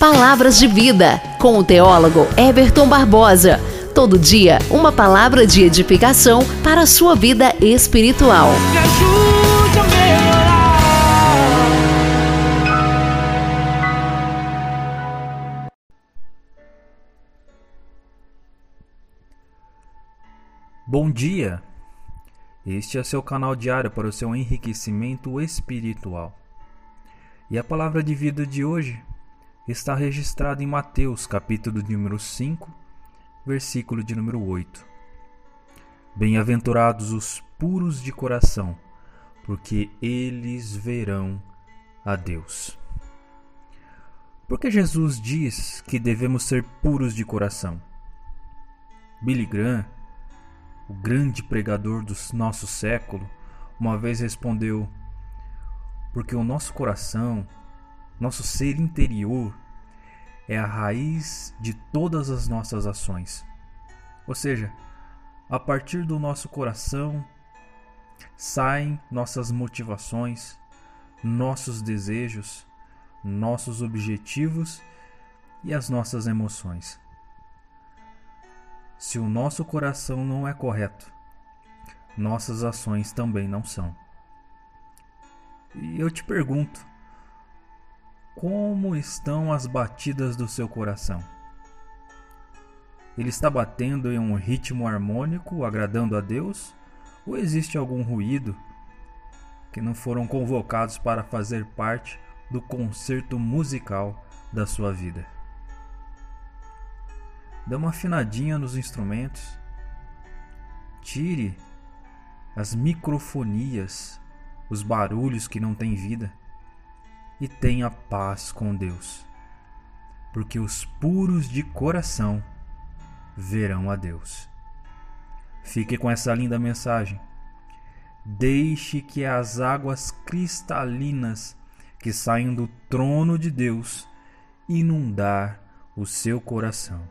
Palavras de Vida, com o teólogo Everton Barbosa. Todo dia, uma palavra de edificação para a sua vida espiritual. Me ajude a melhorar. Bom dia! Este é seu canal diário para o seu enriquecimento espiritual. E a palavra de vida de hoje está registrado em Mateus, capítulo de número 5, versículo de número 8. Bem-aventurados os puros de coração, porque eles verão a Deus. Porque Jesus diz que devemos ser puros de coração. Billy Graham, o grande pregador do nosso século, uma vez respondeu: Porque o nosso coração nosso ser interior é a raiz de todas as nossas ações. Ou seja, a partir do nosso coração saem nossas motivações, nossos desejos, nossos objetivos e as nossas emoções. Se o nosso coração não é correto, nossas ações também não são. E eu te pergunto: como estão as batidas do seu coração? Ele está batendo em um ritmo harmônico, agradando a Deus? Ou existe algum ruído que não foram convocados para fazer parte do concerto musical da sua vida? Dê uma afinadinha nos instrumentos. Tire as microfonias, os barulhos que não têm vida e tenha paz com Deus, porque os puros de coração verão a Deus. Fique com essa linda mensagem. Deixe que as águas cristalinas que saem do trono de Deus inundar o seu coração.